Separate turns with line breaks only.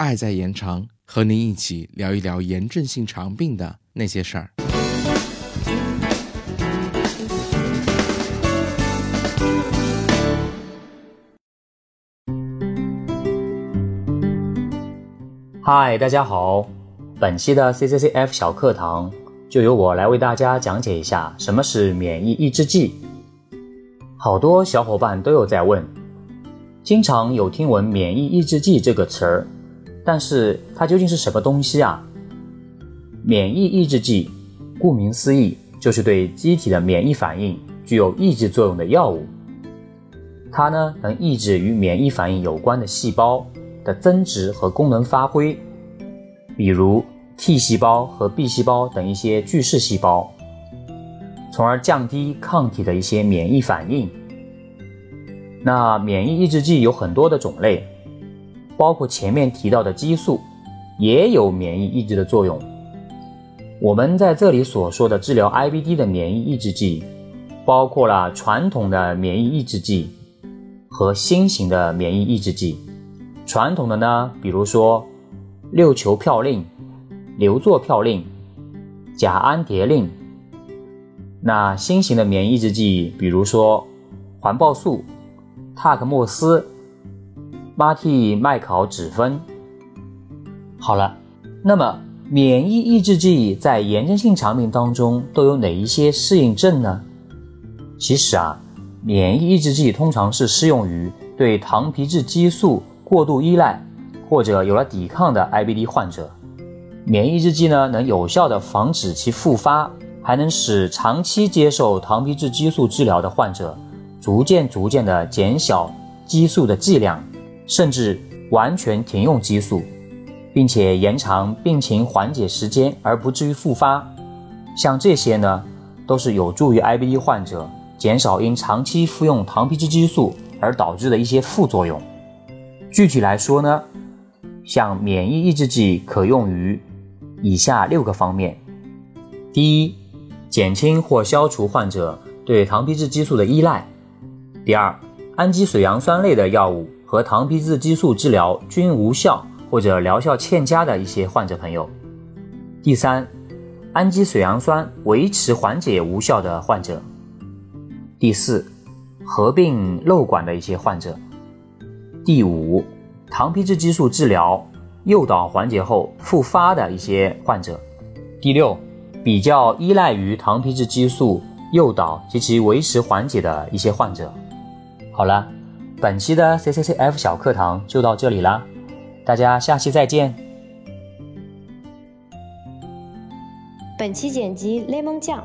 爱在延长，和您一起聊一聊炎症性肠病的那些事儿。
嗨，大家好，本期的 CCCF 小课堂就由我来为大家讲解一下什么是免疫抑制剂。好多小伙伴都有在问，经常有听闻免疫抑制剂这个词儿，但是它究竟是什么东西啊？免疫抑制剂，顾名思义，就是对机体的免疫反应具有抑制作用的药物。它呢，能抑制与免疫反应有关的细胞。的增殖和功能发挥，比如 T 细胞和 B 细胞等一些巨噬细胞，从而降低抗体的一些免疫反应。那免疫抑制剂有很多的种类，包括前面提到的激素，也有免疫抑制的作用。我们在这里所说的治疗 IBD 的免疫抑制剂，包括了传统的免疫抑制剂和新型的免疫抑制剂。传统的呢，比如说六球嘌呤、硫唑嘌呤、甲氨蝶呤；那新型的免疫抑制剂，比如说环孢素、塔克莫司、巴替麦考酯酚。好了，那么免疫抑制剂在炎症性肠病当中都有哪一些适应症呢？其实啊，免疫抑制剂通常是适用于对糖皮质激素。过度依赖或者有了抵抗的 IBD 患者，免疫抑制剂呢能有效的防止其复发，还能使长期接受糖皮质激素治疗的患者逐渐逐渐的减小激素的剂量，甚至完全停用激素，并且延长病情缓解时间而不至于复发。像这些呢，都是有助于 IBD 患者减少因长期服用糖皮质激素而导致的一些副作用。具体来说呢，像免疫抑制剂可用于以下六个方面：第一，减轻或消除患者对糖皮质激素的依赖；第二，氨基水杨酸类的药物和糖皮质激素治疗均无效或者疗效欠佳的一些患者朋友；第三，氨基水杨酸维持缓解无效的患者；第四，合并瘘管的一些患者。第五，糖皮质激素治疗诱导缓解后复发的一些患者。第六，比较依赖于糖皮质激素诱导及其维持缓解的一些患者。好了，本期的 CCCF 小课堂就到这里啦，大家下期再见。
本期剪辑：Lemon 酱。